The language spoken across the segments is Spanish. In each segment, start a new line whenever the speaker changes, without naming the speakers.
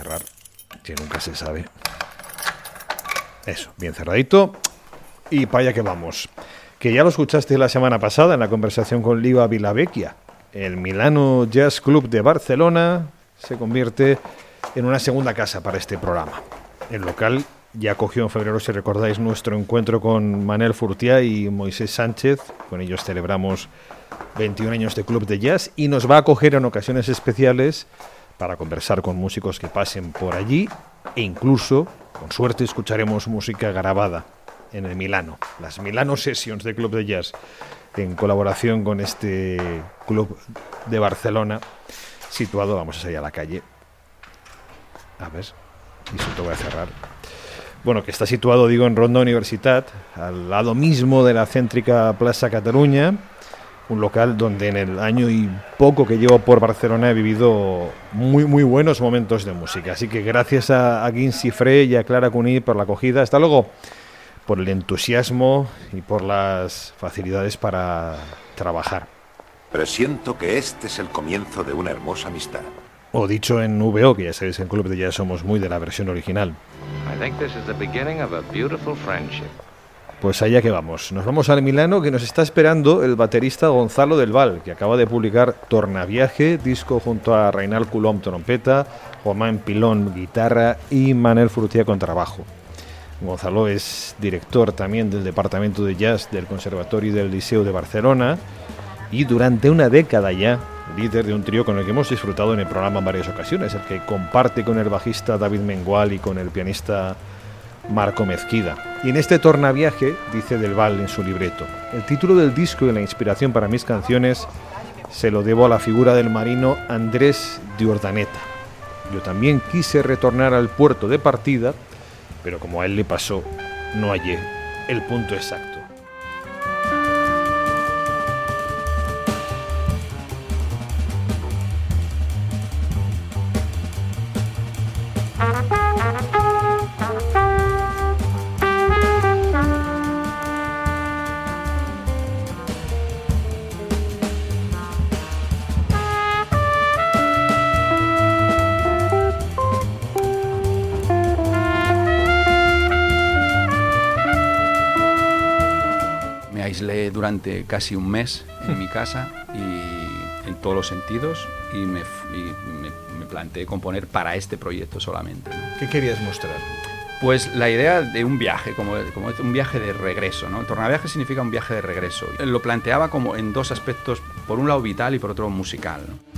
cerrar, que nunca se sabe. Eso, bien cerradito. Y para allá que vamos. Que ya lo escuchaste la semana pasada en la conversación con Liva Vilavecchia. El Milano Jazz Club de Barcelona se convierte en una segunda casa para este programa. El local ya cogió en febrero, si recordáis, nuestro encuentro con Manel Furtia y Moisés Sánchez. Con ellos celebramos 21 años de club de jazz y nos va a acoger en ocasiones especiales para conversar con músicos que pasen por allí e incluso, con suerte, escucharemos música grabada en el Milano, las Milano Sessions de Club de Jazz, en colaboración con este club de Barcelona, situado, vamos a salir a la calle. A ver, y si te voy a cerrar. Bueno, que está situado, digo, en Ronda Universitat, al lado mismo de la céntrica Plaza Cataluña, un local donde en el año y poco que llevo por Barcelona he vivido muy muy buenos momentos de música. Así que gracias a, a Guincy Frey y a Clara Cuní por la acogida. Hasta luego por el entusiasmo y por las facilidades para trabajar.
Presiento que este es el comienzo de una hermosa amistad.
O dicho en VO, que ya sabéis, en Club de Jazz somos muy de la versión original.
I think this is the beginning of a beautiful friendship.
Pues allá que vamos. Nos vamos al Milano que nos está esperando el baterista Gonzalo del Val, que acaba de publicar Tornaviaje, disco junto a Reinal Coulomb trompeta, Juan Pilón guitarra y Manel Frutía con trabajo. Gonzalo es director también del Departamento de Jazz del Conservatorio y del Liceo de Barcelona y durante una década ya líder de un trío con el que hemos disfrutado en el programa en varias ocasiones, el que comparte con el bajista David Mengual y con el pianista Marco Mezquida. Y en este tornaviaje, dice Del Val en su libreto, el título del disco y la inspiración para mis canciones se lo debo a la figura del marino Andrés de Urdaneta. Yo también quise retornar al puerto de partida, pero como a él le pasó, no hallé el punto exacto.
Me aislé durante casi un mes en mi casa y en todos los sentidos y me, y me- me planteé componer para este proyecto solamente. ¿no?
¿Qué querías mostrar?
Pues la idea de un viaje, como, como un viaje de regreso, ¿no? El tornaviaje significa un viaje de regreso. Lo planteaba como en dos aspectos, por un lado vital y por otro musical. ¿no?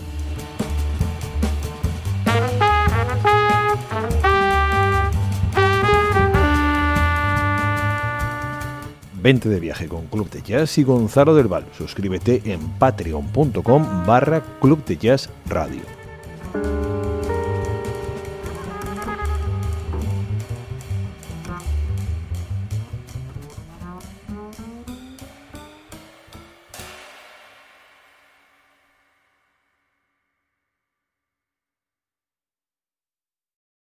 Vente de viaje con Club de Jazz y Gonzalo del Val. Suscríbete en patreon.com barra Club de Jazz Radio.